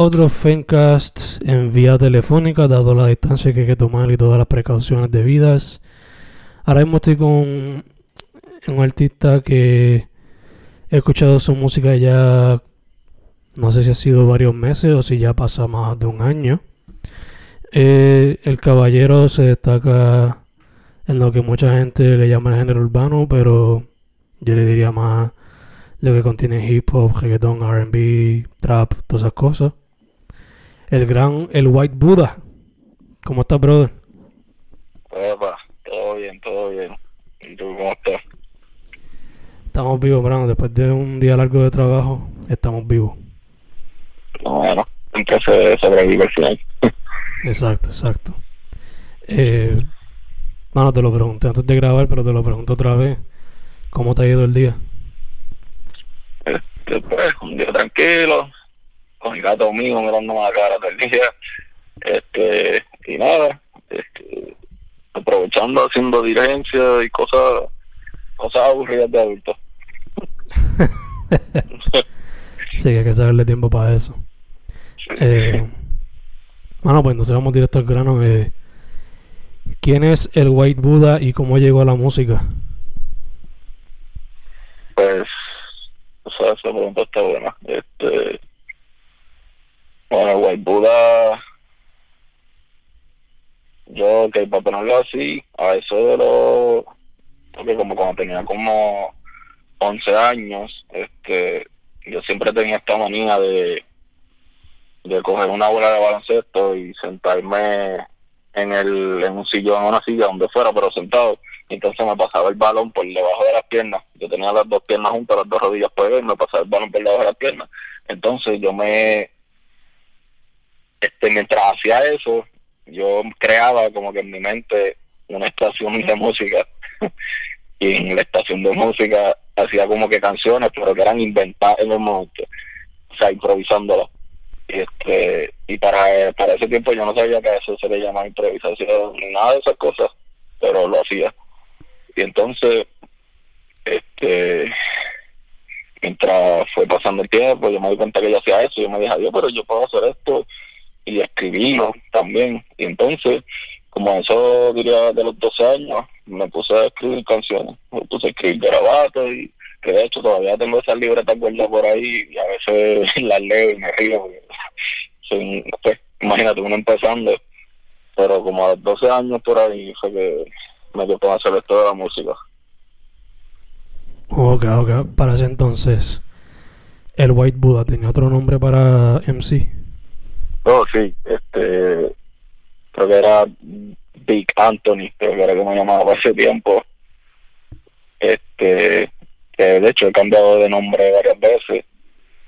otro Fencast en vía telefónica, dado la distancia que hay que tomar y todas las precauciones debidas. Ahora mismo estoy con un artista que he escuchado su música ya, no sé si ha sido varios meses o si ya pasa más de un año. Eh, el caballero se destaca en lo que mucha gente le llama el género urbano, pero yo le diría más lo que contiene hip hop, reggaeton, RB, trap, todas esas cosas. El gran, el White Buddha. ¿Cómo estás, brother? Epa, todo bien, todo bien. ¿Y tú cómo estás? Estamos vivos, brano. Después de un día largo de trabajo, estamos vivos. Bueno, se sobrevive al final. Exacto, exacto. Eh, mano, te lo pregunté antes de grabar, pero te lo pregunto otra vez. ¿Cómo te ha ido el día? Este, pues, un día tranquilo, con el gato mío mirándome la cara todo el día. Este, y nada, este, aprovechando haciendo diligencia y cosas, cosas aburridas de adultos. sí, que hay que saberle tiempo para eso. Eh, bueno, pues entonces vamos directo al grano. Eh, ¿Quién es el White Buddha y cómo llegó a la música? Pues, o sea, esa pregunta está buena. Este, bueno, el White Buddha, yo, que para ponerlo así, a eso de los, porque como cuando tenía como 11 años, este, yo siempre tenía esta manía de de coger una bola de baloncesto y sentarme en el en un sillón o una silla donde fuera pero sentado. Entonces me pasaba el balón por debajo de las piernas. Yo tenía las dos piernas juntas las dos rodillas pegadas y me pasaba el balón por debajo de las piernas. Entonces yo me este mientras hacía eso yo creaba como que en mi mente una estación de música. Y en la estación de música hacía como que canciones pero que eran inventadas en el momento. O sea improvisándolas. Este y para, para ese tiempo yo no sabía que eso se le llamaba improvisación ni nada de esas cosas pero lo hacía. Y entonces este mientras fue pasando el tiempo yo me di cuenta que yo hacía eso. Yo me dije Dios pero yo puedo hacer esto y escribirlo también. Y entonces como eso diría de los 12 años me puse a escribir canciones. Me puse a escribir garabatos y de hecho todavía tengo esas libretas guardadas por ahí y a veces las leo y me río pues, imagínate uno empezando. Pero como a los 12 años por ahí fue que me dio por hacer esto de la música. Ok, ok, para ese entonces el White Buddha tenía otro nombre para MC oh sí este creo que era Big Anthony creo que era como llamaba ese tiempo. Este de hecho he cambiado de nombre varias veces,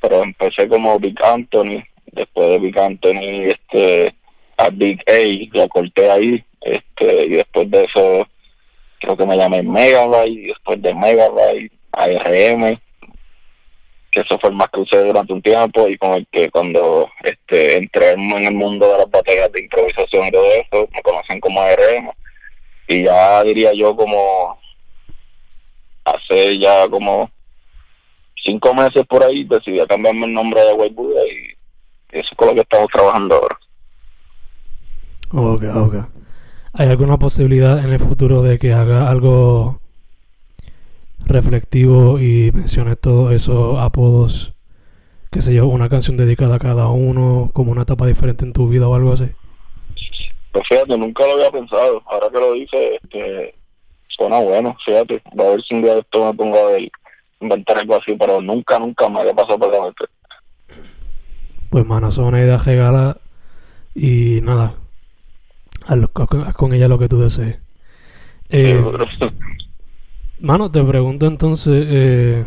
pero empecé como Big Anthony, después de Big Anthony este a Big A, lo corté ahí, este y después de eso creo que me llamé Megabyte, y después de Megabyte ARM, que eso fue el más que usé durante un tiempo y con el que cuando este entré en el mundo de las baterías de improvisación y todo eso, me conocen como ARM y ya diría yo como hace ya como cinco meses por ahí decidí cambiarme el nombre de White Buddha y eso es con lo que estamos trabajando ahora. Ok, ok. ¿Hay alguna posibilidad en el futuro de que haga algo reflectivo y mencione todos esos apodos? Que se yo, una canción dedicada a cada uno, como una etapa diferente en tu vida o algo así. Pues fíjate, nunca lo había pensado. Ahora que lo dice, este, suena bueno, fíjate. Va a ver si un día esto me pongo a inventar algo así, pero nunca, nunca me había pasado por la mente. Pues, mano, es una idea regala y nada, haz con ella lo que tú desees. Eh, mano, te pregunto entonces, eh,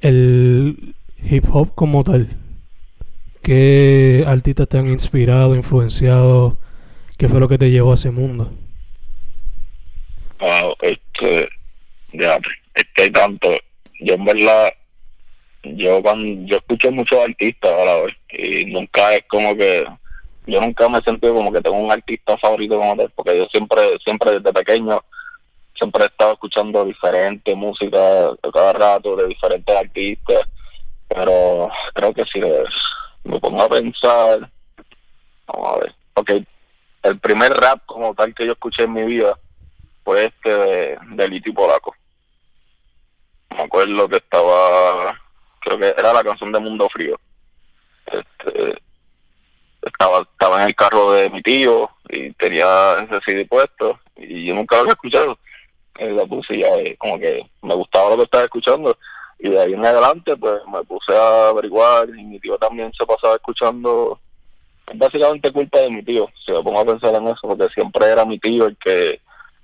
el hip hop como tal, ¿qué artistas te han inspirado, influenciado? ¿Qué fue lo que te llevó a ese mundo? Wow, este, ya, es que hay tanto. Yo en verdad, yo cuando yo escucho muchos artistas ahora y nunca es como que yo nunca me he sentido como que tengo un artista favorito como tal, porque yo siempre, siempre desde pequeño, siempre he estado escuchando diferente música cada rato de diferentes artistas, pero creo que si me pongo a pensar, vamos a ver, ok, el primer rap como tal que yo escuché en mi vida fue este de, de Liti Polaco. Me acuerdo que estaba, creo que era la canción de Mundo Frío. Este, estaba estaba en el carro de mi tío y tenía ese CD puesto y yo nunca lo había escuchado. La puse y ya eh, como que me gustaba lo que estaba escuchando. Y de ahí en adelante pues me puse a averiguar y mi tío también se pasaba escuchando. Es básicamente culpa de mi tío si me pongo a pensar en eso porque siempre era mi tío el que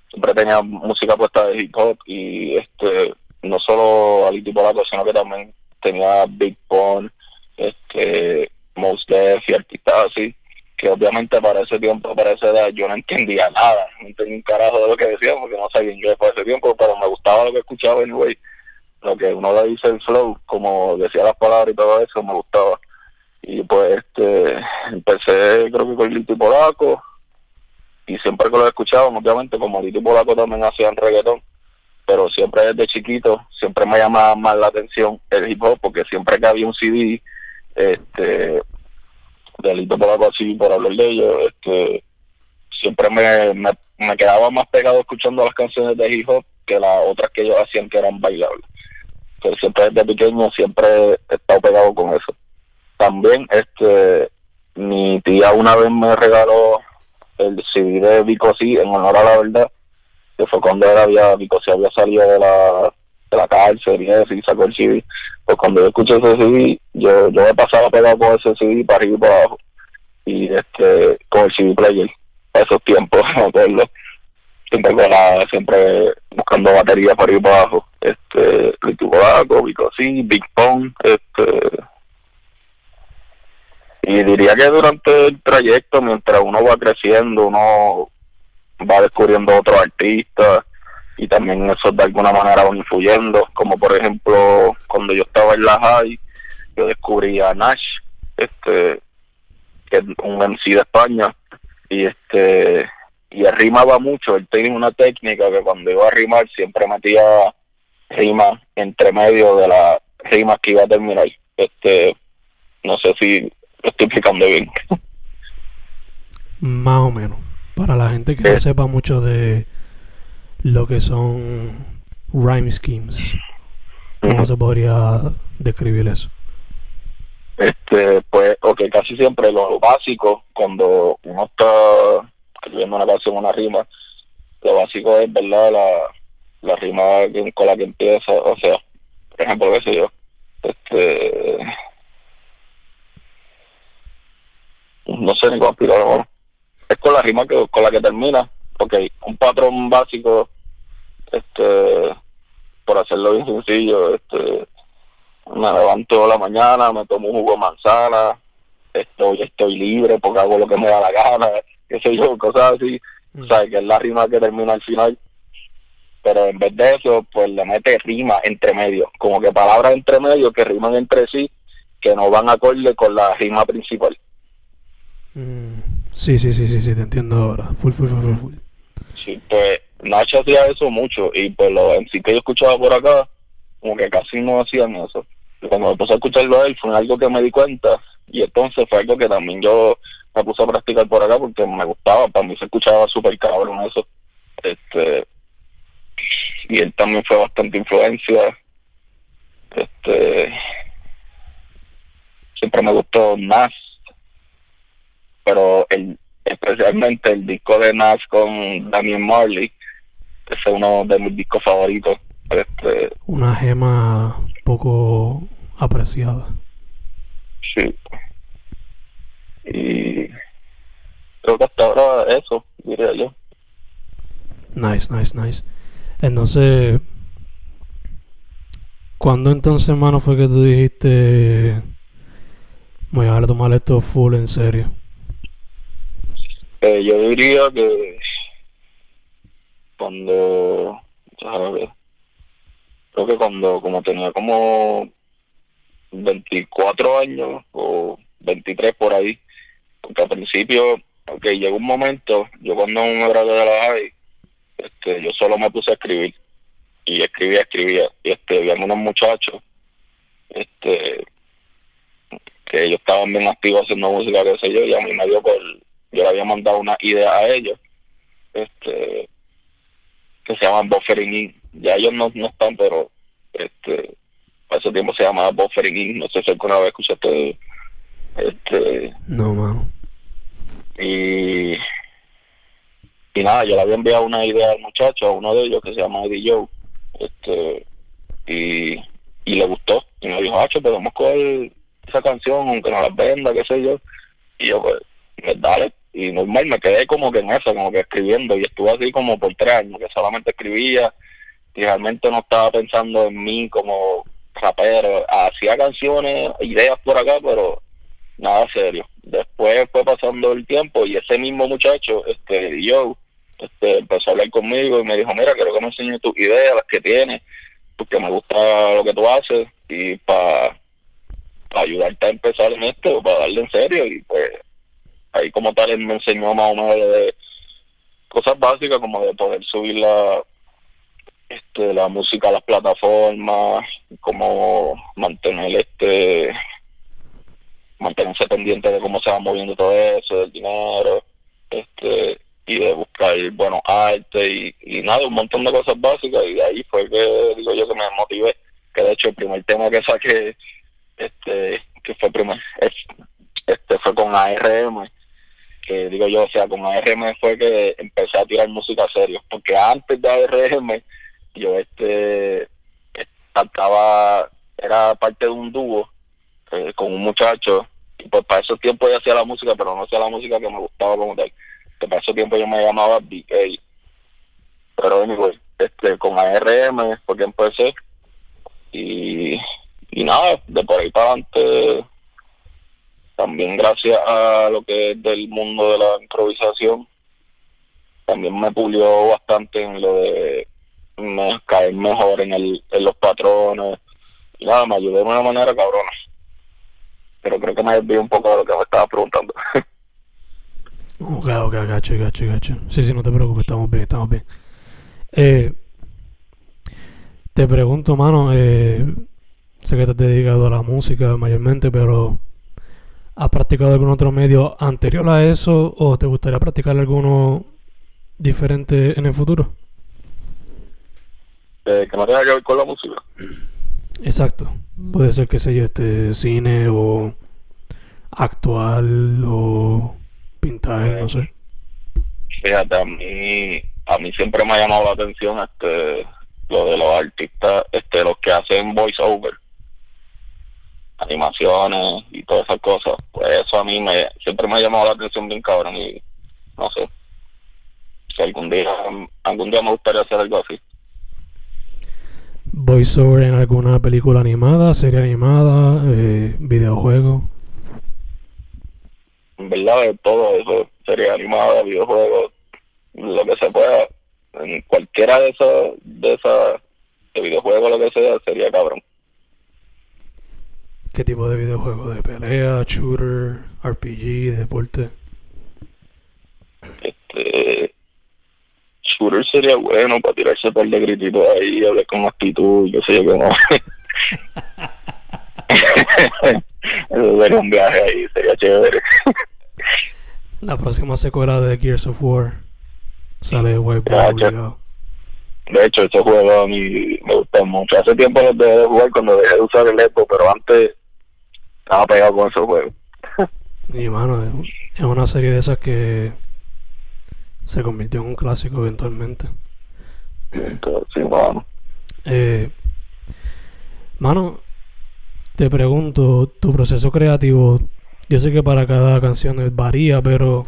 siempre tenía música puesta de hip hop y este no solo Ali Polaco sino que también tenía Big Pun este Most Def y artistas así, que obviamente para ese tiempo, para esa edad, yo no entendía nada, no entendía un carajo de lo que decía porque no sabía inglés para ese tiempo, pero me gustaba lo que escuchaba anyway, lo que uno le dice el flow, como decía las palabras y todo eso, me gustaba. Y pues este empecé creo que con Liti Polaco, y siempre que lo escuchaba, obviamente como Liti Polaco también hacían reggaetón, pero siempre desde chiquito, siempre me llamaba más la atención el hip hop, porque siempre que había un CD este delito por algo así por hablar de ellos este siempre me, me, quedaba más pegado escuchando las canciones de hip que las otras que ellos hacían que eran bailables. Pero siempre desde pequeño siempre he estado pegado con eso. También este mi tía una vez me regaló el CD de Vico en honor a la verdad que fue cuando era había Vico había salido de la de la cárcel y eso y sacó el CD pues cuando yo escuché ese CD, yo, yo me pasaba pegado con ese CD para arriba y para abajo. Y este, con el CD player, esos tiempos, me acuerdo. Siempre, con la, siempre buscando batería para arriba y para abajo. Este, Ricky Bolaco, Vico sí, Big Pong, este. Y diría que durante el trayecto, mientras uno va creciendo, uno va descubriendo otros artistas y también eso de alguna manera van influyendo, como por ejemplo cuando yo estaba en la high, yo descubrí a Nash, este, que es un MC de España, y este y rimaba mucho, él tenía una técnica que cuando iba a rimar siempre metía rimas entre medio de las rimas que iba a terminar. Este, no sé si lo estoy explicando bien. Más o menos. Para la gente que no eh. sepa mucho de, lo que son rhyme schemes. ¿Cómo se podría describir eso? Este, pues, ok, casi siempre lo básico, cuando uno está escribiendo una canción, una rima, lo básico es, ¿verdad? La, la rima con la que empieza, o sea, por ejemplo, qué sé yo, este, no sé ni cómo explicarlo, es con la rima que, con la que termina, ok, un patrón básico, este, por hacerlo bien sencillo, este, me levanto la mañana, me tomo un jugo de manzana, estoy, estoy libre porque hago lo que me da la gana, qué sé yo, cosas así, o mm. sea, que es la rima que termina al final, pero en vez de eso, pues le mete rima entre medio, como que palabras entre medio que riman entre sí, que no van acorde con la rima principal. Mm. Sí, sí, sí, sí, sí, te entiendo ahora. Full, full, full, full. Pues Nacho hacía eso mucho y pues los MC que yo escuchaba por acá, como que casi no hacían eso. Y cuando me puse a escucharlo a él fue algo que me di cuenta y entonces fue algo que también yo me puse a practicar por acá porque me gustaba, para mí se escuchaba súper cabrón eso. Este, y él también fue bastante influencia. Este, siempre me gustó Nas, pero el, especialmente el disco de Nas con Damian Marley, ese es uno de mis discos favoritos. Este, Una gema poco apreciada. Sí. Y creo que hasta ahora eso, diría yo. Nice, nice, nice. Entonces, ¿cuándo entonces, hermano, fue que tú dijiste, voy a tomar esto full en serio? Eh, yo diría que cuando, ver, creo que cuando como tenía como 24 años o 23 por ahí, porque al principio, ok, llegó un momento, yo cuando me gradué de la high, este, yo solo me puse a escribir y escribía, escribía, y este, había unos muchachos, este, que ellos estaban bien activos haciendo música, qué sé yo, y a mí me dio por, yo le había mandado una idea a ellos, este, que se llaman Buffering In, ya ellos no, no están, pero, este, a ese tiempo se llamaba Buffering In, no sé si alguna vez escuchaste, este, No, mano. y y nada, yo le había enviado una idea al muchacho, a uno de ellos que se llama Eddie Joe, este, y, y le gustó, y me dijo, Hacho, podemos coger esa canción, aunque no la venda, qué sé yo, y yo, pues, pues, dale, y normal, me quedé como que en eso, como que escribiendo, y estuve así como por tres años, que solamente escribía, y realmente no estaba pensando en mí como rapero, hacía canciones, ideas por acá, pero nada serio. Después fue pasando el tiempo y ese mismo muchacho, este, yo, este, empezó a hablar conmigo y me dijo, mira, quiero que me enseñes tus ideas, las que tienes, porque me gusta lo que tú haces y para ayudarte a empezar en esto, para darle en serio y pues ahí como tal él me enseñó más o menos de cosas básicas como de poder subir la este la música a las plataformas como mantener este mantenerse pendiente de cómo se va moviendo todo eso del dinero este y de buscar buenos arte y, y nada un montón de cosas básicas y de ahí fue que digo yo que me motivé que de hecho el primer tema que saqué este que fue primer este fue con ARM que digo yo, o sea, con ARM fue que empecé a tirar música serio, porque antes de ARM yo este cantaba, era parte de un dúo eh, con un muchacho, y pues para esos tiempos yo hacía la música, pero no hacía la música que me gustaba como tal, que para esos tiempos yo me llamaba BK, pero anyway, este, con ARM fue que empecé, y, y nada, de por ahí para adelante también gracias a lo que es del mundo de la improvisación, también me pulió bastante en lo de caer mejor en, el, en los patrones. Nada, me ayudó de una manera cabrona. Pero creo que me desvié un poco de lo que me estaba preguntando. Ok, ok, gacho, gacho, gacho. Sí, sí, no te preocupes, estamos bien, estamos bien. Eh, te pregunto, mano, eh, sé que te has dedicado a la música mayormente, pero ¿has practicado algún otro medio anterior a eso o te gustaría practicar alguno diferente en el futuro? eh, que no tenga que ver con la música. Exacto. Puede ser que sea este cine o actual o pintar, no sé. Fíjate, a mí, a mí siempre me ha llamado la atención este lo de los artistas, este los que hacen voiceover, animaciones y todas esas cosas. Pues eso a mí me siempre me ha llamado la atención bien cabrón y no sé. Si algún día, algún día me gustaría hacer algo así. Voiceover en alguna película animada, serie animada, eh, videojuego. en verdad de todo eso, serie animada, videojuegos, lo que se pueda, en cualquiera de esos, de esas, de videojuegos, lo que sea, sería cabrón. ¿Qué tipo de videojuego? ¿De pelea, shooter, RPG, deporte? Este, shooter sería bueno para tirarse par de grititos ahí, hablar con actitud, yo sé yo cómo. Eso sería un viaje ahí, sería chévere. La próxima secuela de Gears of War sale White Ya, Boy ya. obligado. De hecho, ese juego a mí me gusta mucho. Hace tiempo lo dejé de jugar cuando dejé de usar el Xbox, pero antes estaba pegado con ese juego. Y mano, es- una serie de esas que se convirtió en un clásico eventualmente. Entonces, sí, mano. Eh, mano, te pregunto, tu proceso creativo, yo sé que para cada canción varía, pero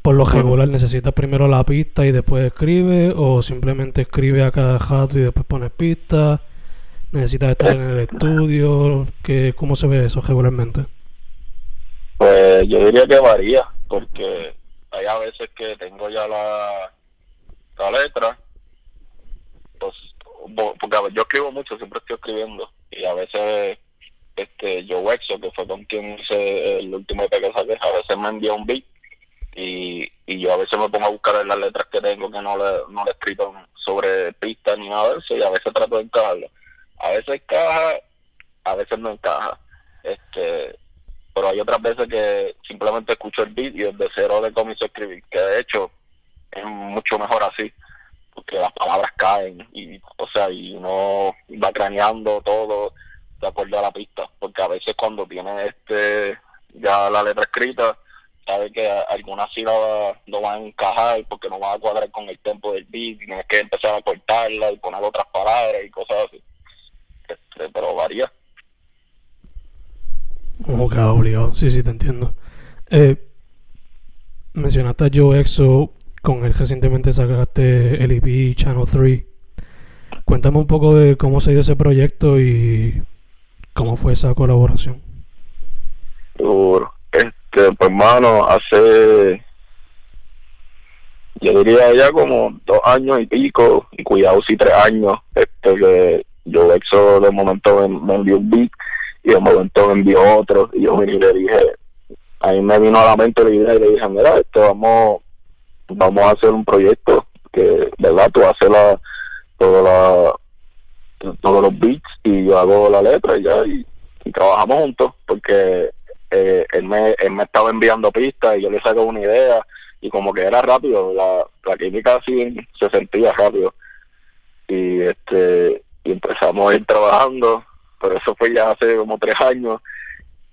por lo regular necesitas primero la pista y después escribe, o simplemente escribe a cada jato y después pones pista. Necesitas estar en el estudio, que, ¿cómo se ve eso regularmente? Pues yo diría que varía, porque hay a veces que tengo ya la, la letra, pues, porque yo escribo mucho, siempre estoy escribiendo, y a veces este Joe Wexo, que fue con quien hice el último EP que saqué, a veces me envía un beat y, y yo a veces me pongo a buscar en las letras que tengo que no le, no le escrito sobre pistas ni nada de eso y a veces trato de encajarlo. A veces encaja, a veces no encaja. Este, pero hay otras veces que simplemente escucho el beat y desde cero le comienzo a escribir, que de hecho es mucho mejor así, porque las palabras caen y, o sea, y uno va craneando todo de acuerdo a la pista, porque a veces cuando tiene este ya la letra escrita, sabe que algunas sílabas no van a encajar porque no van a cuadrar con el tempo del beat, y tienes que empezar a cortarla y poner otras palabras y cosas así. Este, pero varía. Como que obligado, sí, sí, te entiendo. Eh, mencionaste a Joe Exo, con él recientemente sacaste el EP Channel 3. Cuéntame un poco de cómo se dio ese proyecto y cómo fue esa colaboración. Seguro. Este, pues hermano, hace yo diría ya como dos años y pico, y cuidado si tres años, este que yo Exo de momento me, envió un beat y de momento me envió otro y yo vine y le dije, a mí me vino a la mente la idea y le dije, mira, esto vamos, vamos a hacer un proyecto que, verdad, tú haces la, toda la, todos los beats y yo hago la letra y ya, y, y trabajamos juntos porque eh, él, me, él me estaba enviando pistas y yo le saco una idea y como que era rápido, la, la química así se sentía rápido. Y este y empezamos a ir trabajando, pero eso fue ya hace como tres años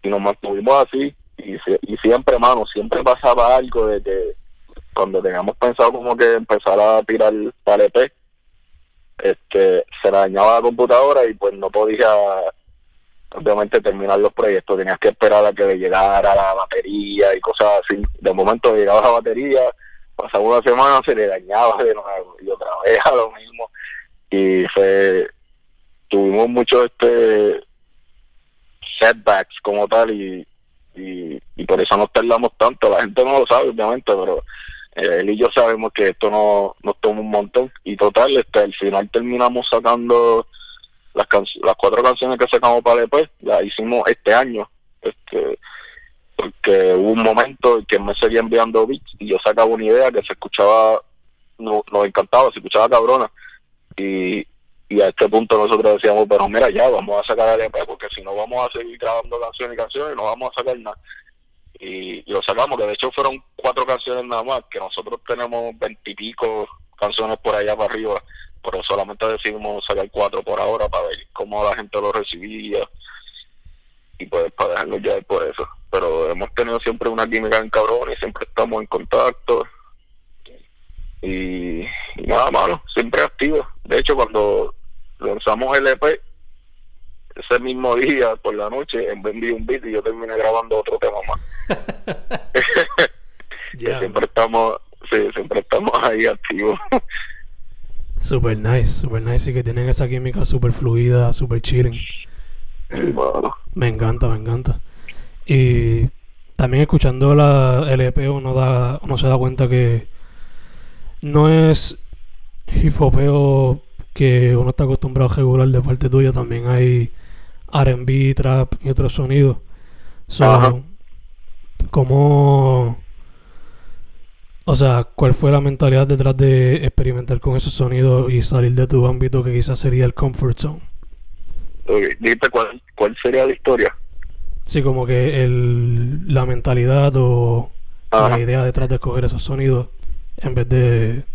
y nos mantuvimos así y, y siempre, mano, siempre pasaba algo de que cuando teníamos pensado como que empezar a tirar para EP, este, se le dañaba la computadora y pues no podía obviamente terminar los proyectos, tenías que esperar a que le llegara la batería y cosas así. De momento llegaba la batería, pasaba una semana, se le dañaba de nuevo y otra vez a lo mismo. Y fue, tuvimos muchos este setbacks como tal y, y, por eso nos tardamos tanto. La gente no lo sabe, obviamente, pero eh, él y yo sabemos que esto no nos toma un montón. Y total, este, al final terminamos sacando las, cuatro canciones que sacamos para el EP, las hicimos este año. Este, porque hubo un momento en que me seguía enviando beats y yo sacaba una idea que se escuchaba, no, nos encantaba, se escuchaba cabrona. Y, y a este punto nosotros decíamos, pero mira, ya vamos a sacar el EP porque si no vamos a seguir grabando canciones y canciones no vamos a sacar nada. Y, y lo sacamos, que de hecho fueron cuatro canciones nada más, que nosotros tenemos veintipico canciones por allá para arriba, pero solamente decidimos sacar cuatro por ahora para ver cómo la gente lo recibía y pues para dejarlo ya después de eso. Pero hemos tenido siempre una química en cabrón y siempre estamos en contacto. Y, nada, mano, siempre activo. De hecho, cuando lanzamos el EP, ese mismo día por la noche, en de un beat y yo terminé grabando otro tema más. Siempre estamos, sí, siempre estamos ahí activos. Super nice, super nice y que tienen esa química super fluida, super chilling. bueno, Me encanta, me encanta. Y también escuchando la LP uno, da, uno se da cuenta que no es hip hopeo que uno está acostumbrado a regular de parte tuya. También hay R&B, trap y otros sonidos. So, Ajá. como... O sea, ¿cuál fue la mentalidad detrás de experimentar con esos sonidos y salir de tu ámbito que quizás sería el comfort zone? Okay. Cuál, cuál sería la historia. Sí, como que el, la mentalidad o Ajá. la idea detrás de escoger esos sonidos en vez de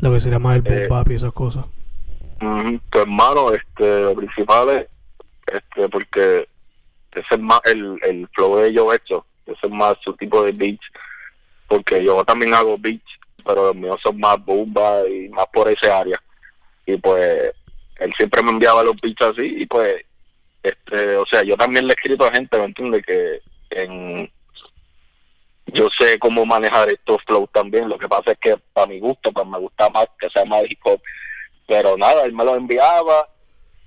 lo que sería más el boom Eh, bap y esas cosas. Ujú, Pues hermano, este, lo principal es, este, porque ese es más el, el flow de yo hecho, ese es más su tipo de beats, porque yo también hago beats, pero los míos son más bomba y más por ese área. Y pues él siempre me enviaba los beats así y pues, este, o sea, yo también le he escrito a gente, ¿me entiendes? Que en yo sé cómo manejar estos flows también, lo que pasa es que para mi gusto, pues me gusta más que sea más hip hop pero nada, él me lo enviaba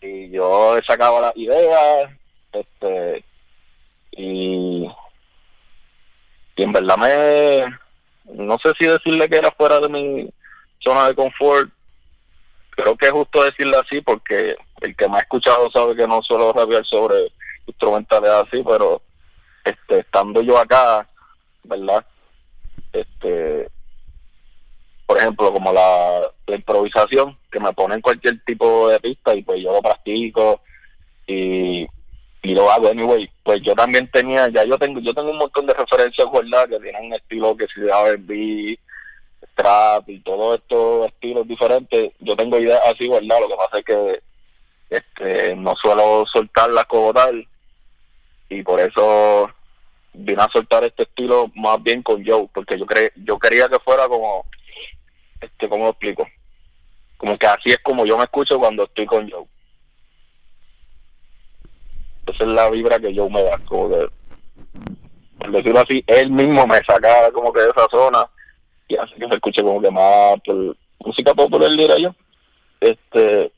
y yo sacaba las ideas, este, y, y en verdad me, no sé si decirle que era fuera de mi zona de confort, creo que es justo decirle así porque el que me ha escuchado sabe que no suelo rabiar sobre instrumentales así, pero este, estando yo acá, ¿verdad? Este, por ejemplo, como la, la improvisación, que me ponen cualquier tipo de pista y pues yo lo practico y, y lo hago anyway. Pues yo también tenía, ya yo tengo yo tengo un montón de referencias guardadas que tienen un estilo que si de R&B, trap y todos estos estilos diferentes. Yo tengo ideas así guardadas, lo que pasa es que este no suelo soltarlas como tal y por eso vine a soltar este estilo más bien con Joe, porque yo cre yo quería que fuera como este, ¿cómo lo explico? Como que así es como yo me escucho cuando estoy con Joe. Esa es la vibra que Joe me da, como que, por decirlo así, él mismo me saca como que de esa zona y hace que se escuche como que más por música popular, diría yo. Este,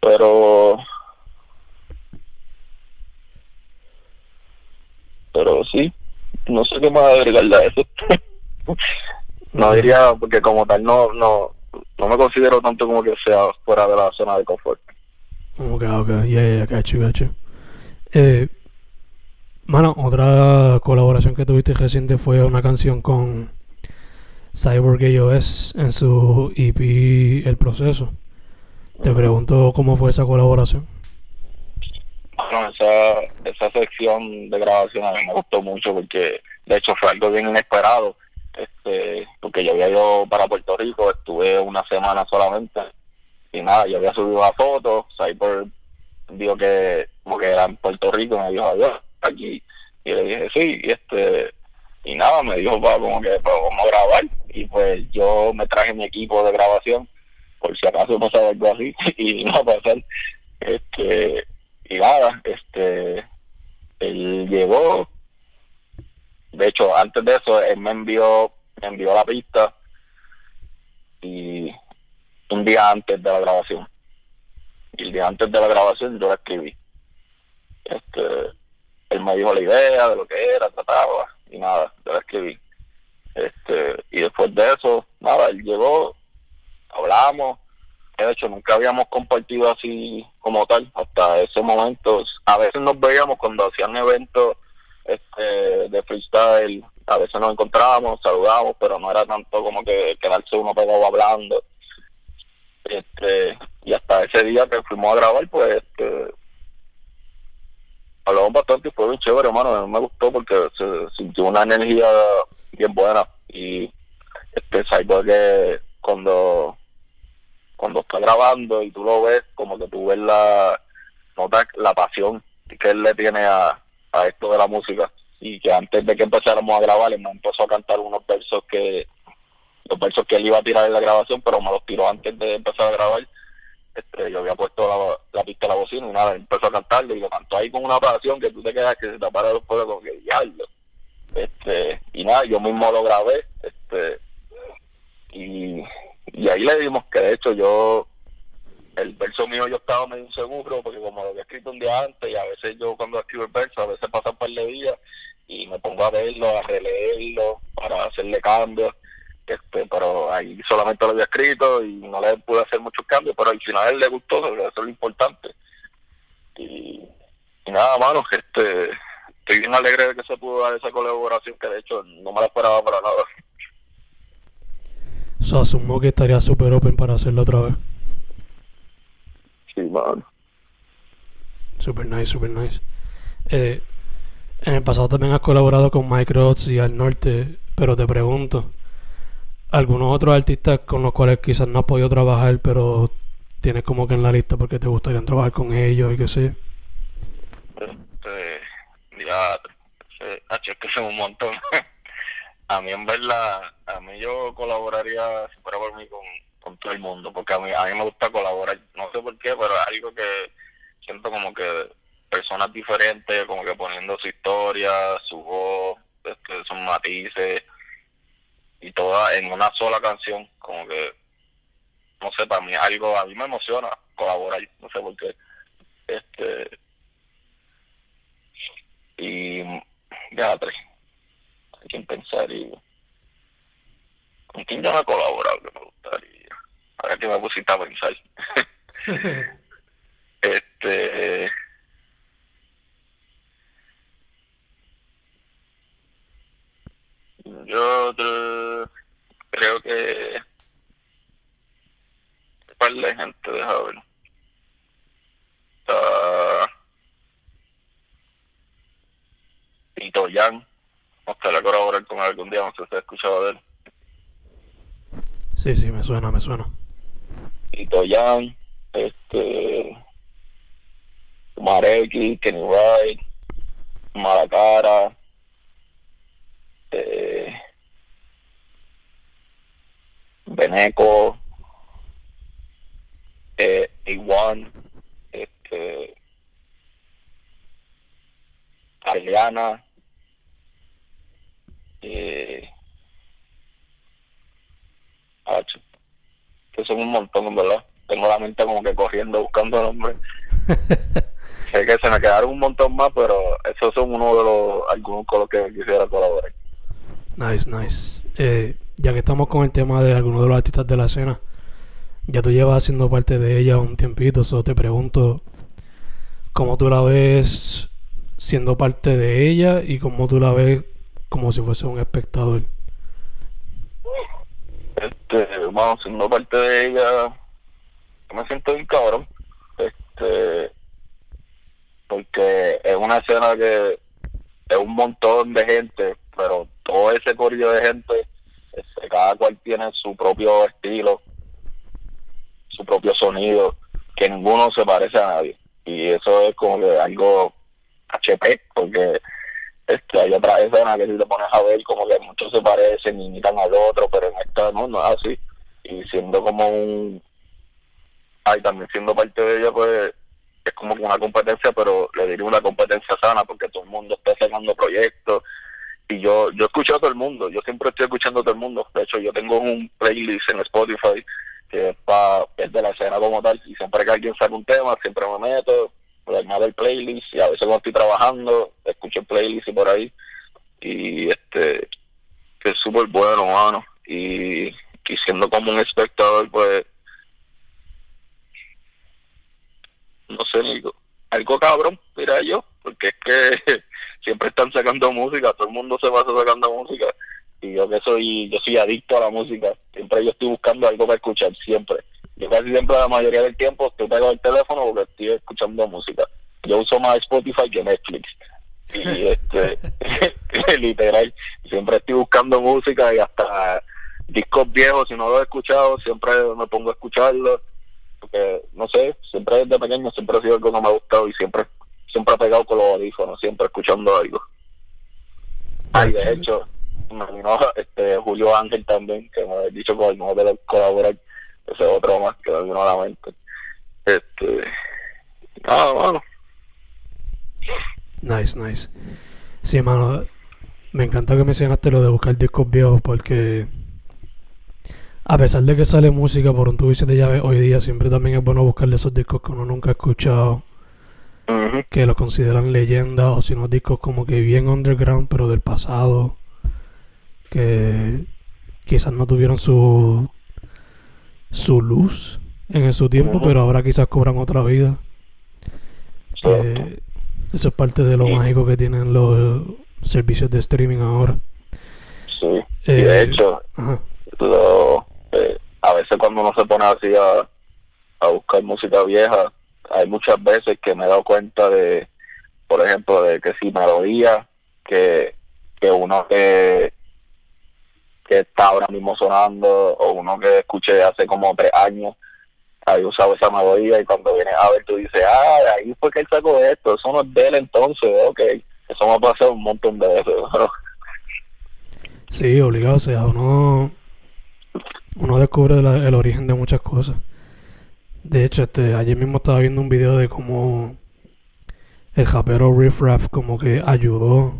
pero, pero sí, no sé qué más agregarle a eso. no diría porque como tal no no no me considero tanto como que sea fuera de la zona de confort Ok, ok, yeah, yeah, got you, got you. Eh, mano, otra colaboración que tuviste reciente fue una canción con Cyborg AOS en su EP El Proceso. Te pregunto cómo fue esa colaboración. bueno esa esa sección de grabación a mí me gustó mucho porque de hecho fue algo bien inesperado este porque yo había ido para Puerto Rico estuve una semana solamente y nada yo había subido la foto Cyber dijo que como era en Puerto Rico me dijo adiós aquí y le dije sí y este y nada me dijo va como que pues, vamos a grabar y pues yo me traje mi equipo de grabación por si acaso pasaba algo así y no va a pasar este y nada este él llegó de hecho antes de eso él me envió me envió la pista y un día antes de la grabación. Y el día antes de la grabación yo la escribí. Este él me dijo la idea de lo que era trataba y nada yo la escribí. Este y después de eso nada él llegó hablamos. De hecho nunca habíamos compartido así como tal hasta ese momento. A veces nos veíamos cuando hacían eventos este de freestyle a veces nos encontrábamos saludábamos pero no era tanto como que quedarse uno pegado hablando. Este y hasta ese día que fuimos a grabar pues este hablamos bastante y fue bien chévere hermano a mí me gustó porque se sintió una energía bien buena. Y este Cyborg que cuando cuando está grabando y tú lo ves como que tú ves la nota la pasión que él le tiene a, a esto de la música. Y que antes de que empezáramos a grabar él me empezó a cantar unos versos que los versos que él iba a tirar en la grabación pero me los tiró antes de empezar a grabar. Este yo había puesto la, pista de la bocina y nada empezó a cantarlo y lo cantó ahí con una pasión que tú te quedas que se te para los pelos como que diablo este y nada yo mismo lo grabé este y, y ahí le dimos que de hecho yo el verso mío yo estaba medio inseguro porque como lo había escrito un día antes y a veces yo cuando escribo el verso a veces pasan un par de días y me pongo a verlo, a releerlo para hacerle cambios este pero ahí solamente lo había escrito y no le pude hacer muchos cambios pero al final él le gustó eso es lo importante y, nada mano este estoy bien alegre de que se pudo dar esa colaboración que de hecho no me la esperaba para nada So, asumo que estaría super open para hacerlo otra vez. Sí, mano. Super nice, super nice. Eh, en el pasado también has colaborado con Mike Rods y Al Norte, pero te pregunto, ¿algunos otros artistas con los cuales quizás no has podido trabajar, pero tienes como que en la lista porque te gustaría trabajar con ellos y qué sé? Este, ya, es que son un montón. a mí en verdad, a mí yo colaboraría, si fuera por mí, con, con todo el mundo, porque a mí, a mí me gusta colaborar, no sé por qué, pero es algo que siento como que personas diferentes, como que poniendo su historia, su voz, este, sus matices, y todas en una sola canción, como que, no sé, para mí algo, a mí me emociona colaborar, no sé por qué. Este, y ya tres, hay que pensar y con quién ya me he colaborado que me gustaría. Ahora que me pusiste a pensar. este Yo creo que par de gente, deja ver. Está Tito Yan. Ojalá colaborar con algún día, no sé si has escuchado de él. Sí, sí, me suena, me suena. Tito este. Mareki, Kenny Wright, Malacara eh, Beneco, eh, A1, este, Ariana, eh, que son un montón, ¿verdad? Tengo la mente como que corriendo buscando nombres. sé que se me quedaron un montón más, pero esos son uno de los algunos con los que quisiera colaborar. Nice, nice. Eh, ya que estamos con el tema de algunos de los artistas de la escena, ya tú llevas siendo parte de ella un tiempito, solo te pregunto cómo tú la ves siendo parte de ella y cómo tú la ves como si fuese un espectador. Este, vamos, siendo parte de ella, me siento bien cabrón. Este, porque es una escena que es un montón de gente, pero todo ese corrido de gente, este, cada cual tiene su propio estilo, su propio sonido, que ninguno se parece a nadie. Y eso es como que algo HP, porque este, hay otra escena que si te pones a ver como que muchos se parecen imitan al otro, pero en esta no, no es así. Y siendo como un... Ay, también siendo parte de ella, pues es como una competencia, pero le diría una competencia sana, porque todo el mundo está sacando proyectos, y yo yo escucho a todo el mundo, yo siempre estoy escuchando a todo el mundo, de hecho yo tengo un playlist en Spotify que es, pa, es de la escena como tal, y siempre que alguien saca un tema, siempre me meto, me añado el playlist, y a veces cuando estoy trabajando, escucho el playlist y por ahí, y este, que es súper bueno, mano, y, y siendo como un espectador, pues, no sé, algo, algo cabrón, mira yo, porque es que siempre están sacando música, todo el mundo se pasa sacando música y yo que soy, yo soy adicto a la música, siempre yo estoy buscando algo para escuchar, siempre. Yo casi siempre la mayoría del tiempo estoy pegado al teléfono porque estoy escuchando música. Yo uso más Spotify que Netflix. Y este, literal, siempre estoy buscando música y hasta discos viejos, si no los he escuchado, siempre me pongo a escucharlos. Porque, no sé, siempre desde pequeño siempre ha sido algo que me ha gustado y siempre siempre ha pegado con los audífonos, siempre escuchando algo. Ay, de hecho, me vino este, Julio Ángel también, que me ha dicho con el nuevo de colaborar, ese otro más que me vino a la mente. Este, nada, bueno. Nice, nice. Sí, mano, me encanta que mencionaste lo de buscar discos viejos porque a pesar de que sale música por un tubo de llave hoy día, siempre también es bueno buscarle esos discos que uno nunca ha escuchado que lo consideran leyenda o si no discos como que bien underground pero del pasado que quizás no tuvieron su su luz en su tiempo pero ahora quizás cobran otra vida. Eh, eso es parte de lo mágico que tienen los servicios de streaming ahora. Sí. Y de eh, hecho lo, veces cuando uno se pone así a, a buscar música vieja, hay muchas veces que me he dado cuenta de, por ejemplo, de que si melodía, que, que uno que, que está ahora mismo sonando, o uno que escuché hace como tres años, había usado esa melodía y cuando vienes a ver tú dices, ah, ahí fue que él sacó esto, eso no es de él entonces, ok, eso me ha pasado un montón de veces. sí, obligado, o sea, uno, uno descubre el origen de muchas cosas. De hecho, este, ayer mismo estaba viendo un video de cómo el japero Riff Raff como que ayudó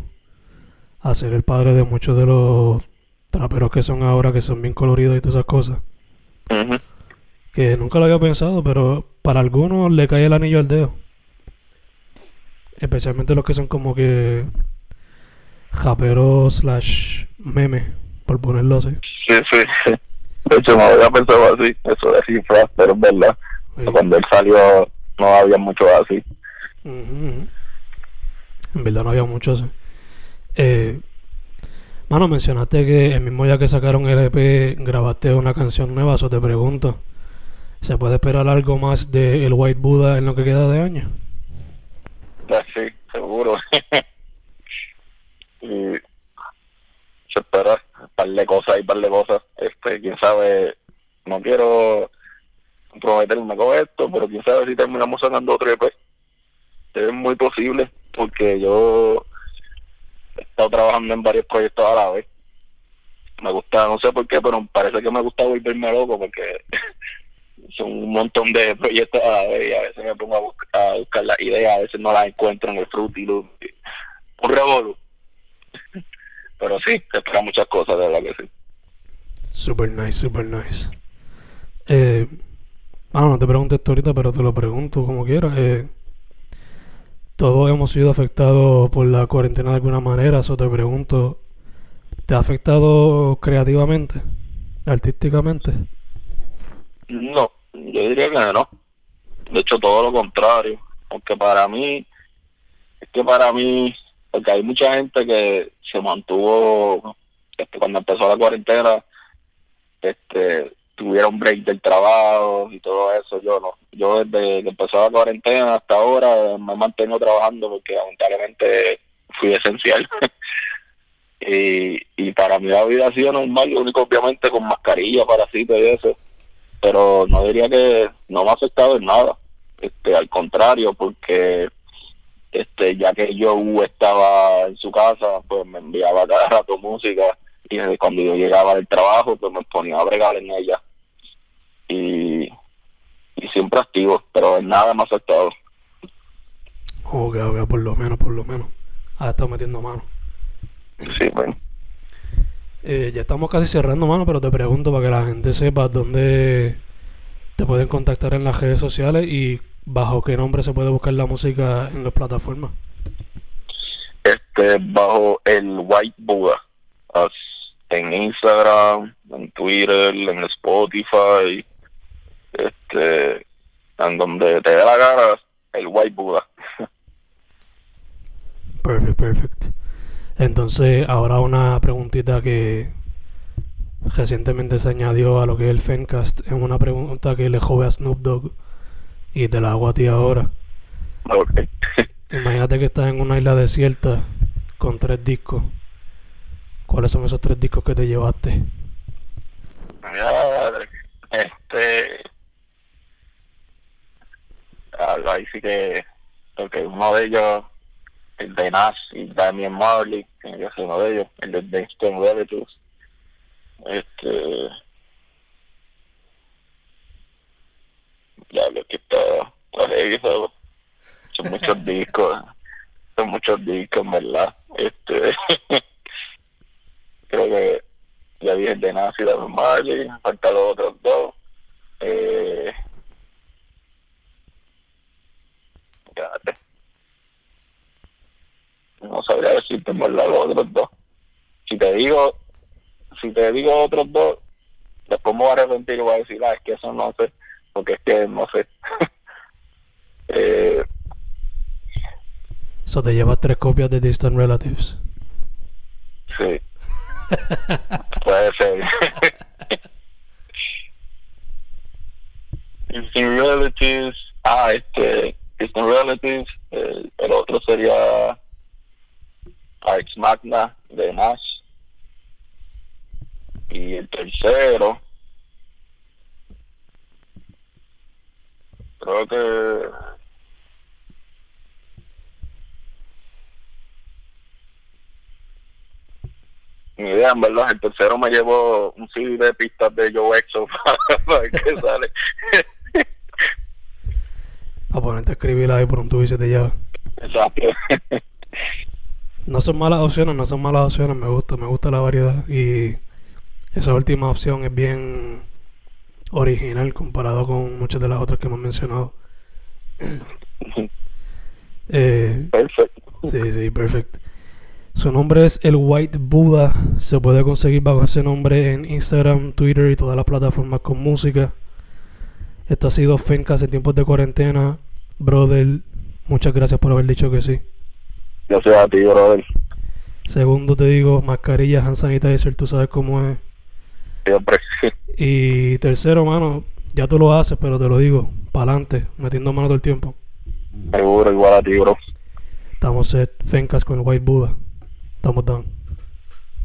a ser el padre de muchos de los traperos que son ahora, que son bien coloridos y todas esas cosas. Que nunca lo había pensado, pero para algunos le cae el anillo al dedo. Especialmente los que son como que japeros slash meme, por ponerlo así. Sí, sí, sí. De hecho, me había pensado así, eso de Riff Raff, pero es verdad. Cuando él salió no había mucho así. En verdad no había mucho así. Eh, mano, mencionaste que el mismo día que sacaron el EP grabaste una canción nueva, eso te pregunto. ¿Se puede esperar algo más de El White Buddha en lo que queda de año? Ah, sí, seguro. y se espera un par de cosas y un par de cosas. Este, quién sabe, no quiero prometerme con esto, pero quién sabe si terminamos sacando otro EP. Es muy posible, porque yo he estado trabajando en varios proyectos a la vez. Me gusta, no sé por qué, pero parece que me gusta volverme loco, porque son un montón de proyectos a la vez y a veces me pongo a, buscar, las ideas, a veces no las encuentro en el Fruity Loop. Un revolú. pero sí, te espera muchas cosas, de verdad que sí. Super nice, super nice. Eh, Ah, no te pregunto ahorita, pero te lo pregunto como quieras. Eh, todos hemos sido afectados por la cuarentena de alguna manera, eso te pregunto. ¿Te ha afectado creativamente, artísticamente? No, yo diría que no. De hecho, todo lo contrario. Aunque para mí, es que para mí, porque hay mucha gente que se mantuvo, este, cuando empezó la cuarentena, este tuvieron break del trabajo y todo eso. Yo no. Yo desde que empezó la cuarentena hasta ahora me mantengo trabajando porque lamentablemente fui esencial. y, y para mí la vida ha sido normal, único obviamente con mascarilla, parasito y eso. Pero no diría que no me ha afectado en nada. Este, al contrario, porque este ya que yo estaba en su casa, pues me enviaba cada rato música y cuando yo llegaba del trabajo pues me ponía a bregar en ella y, y siempre activo pero en nada más afectado. Ok ok por lo menos por lo menos. Ha estado metiendo mano. Sí bueno. Eh, ya estamos casi cerrando mano pero te pregunto para que la gente sepa dónde te pueden contactar en las redes sociales y bajo qué nombre se puede buscar la música en las plataformas. Este bajo el White Buddha. En Instagram, en Twitter, en Spotify, este, en donde te dé la cara, el White Buddha. Perfect, perfect. Entonces, ahora una preguntita que recientemente se añadió a lo que es el Fencast, es una pregunta que le jode a Snoop Dogg y te la hago a ti ahora. Okay. Imagínate que estás en una isla desierta con tres discos ¿Cuáles son esos tres discos que te llevaste? Este. Ahí sí que. Porque uno de ellos, el de Nash y Damian Marley, que es uno de ellos, el de Dexter Relatives. Este. Ya lo que está. Son muchos discos. Son muchos discos, ¿verdad? Este. creo que ya dije el de Nazi de Marley, faltan los otros dos. Eh, no sabría decirte por los otros dos. Si te digo, si te digo otros dos, después me voy a arrepentir y voy a decir, ah, es que eso no sé, porque es que no sé. eh, so te llevas tres copias de Distant Relatives. Sí. Puede ser. Distant Relatives. Ah, este. Distant Relatives. El, el otro sería. Arx Magna de Nash. Y el tercero. Creo que. Ni idea, en verdad. El tercero me llevo un CD de pistas de Joe Exo para, qué sale. A ponerte a escribir ahí por un tubo y se te lleva. Exacto. No son malas opciones, no son malas opciones, me gusta, me gusta la variedad y esa última opción es bien original comparado con muchas de las otras que hemos mencionado. Eh, Perfecto. sí, sí, perfecto. Su nombre es el White Buddha. Se puede conseguir bajo ese nombre en Instagram, Twitter y todas las plataformas con música. Esto ha sido Fencast en tiempos de cuarentena. Brother, muchas gracias por haber dicho que sí. Gracias a ti, brother. Segundo, te digo, mascarillas, hand sanitizer, tú sabes cómo es. Siempre. Y tercero, mano, ya tú lo haces, pero te lo digo, para adelante, metiendo mano todo el tiempo. Seguro, igual a ti, bro. Estamos set, Fencast con el White Buddha. Estamos down.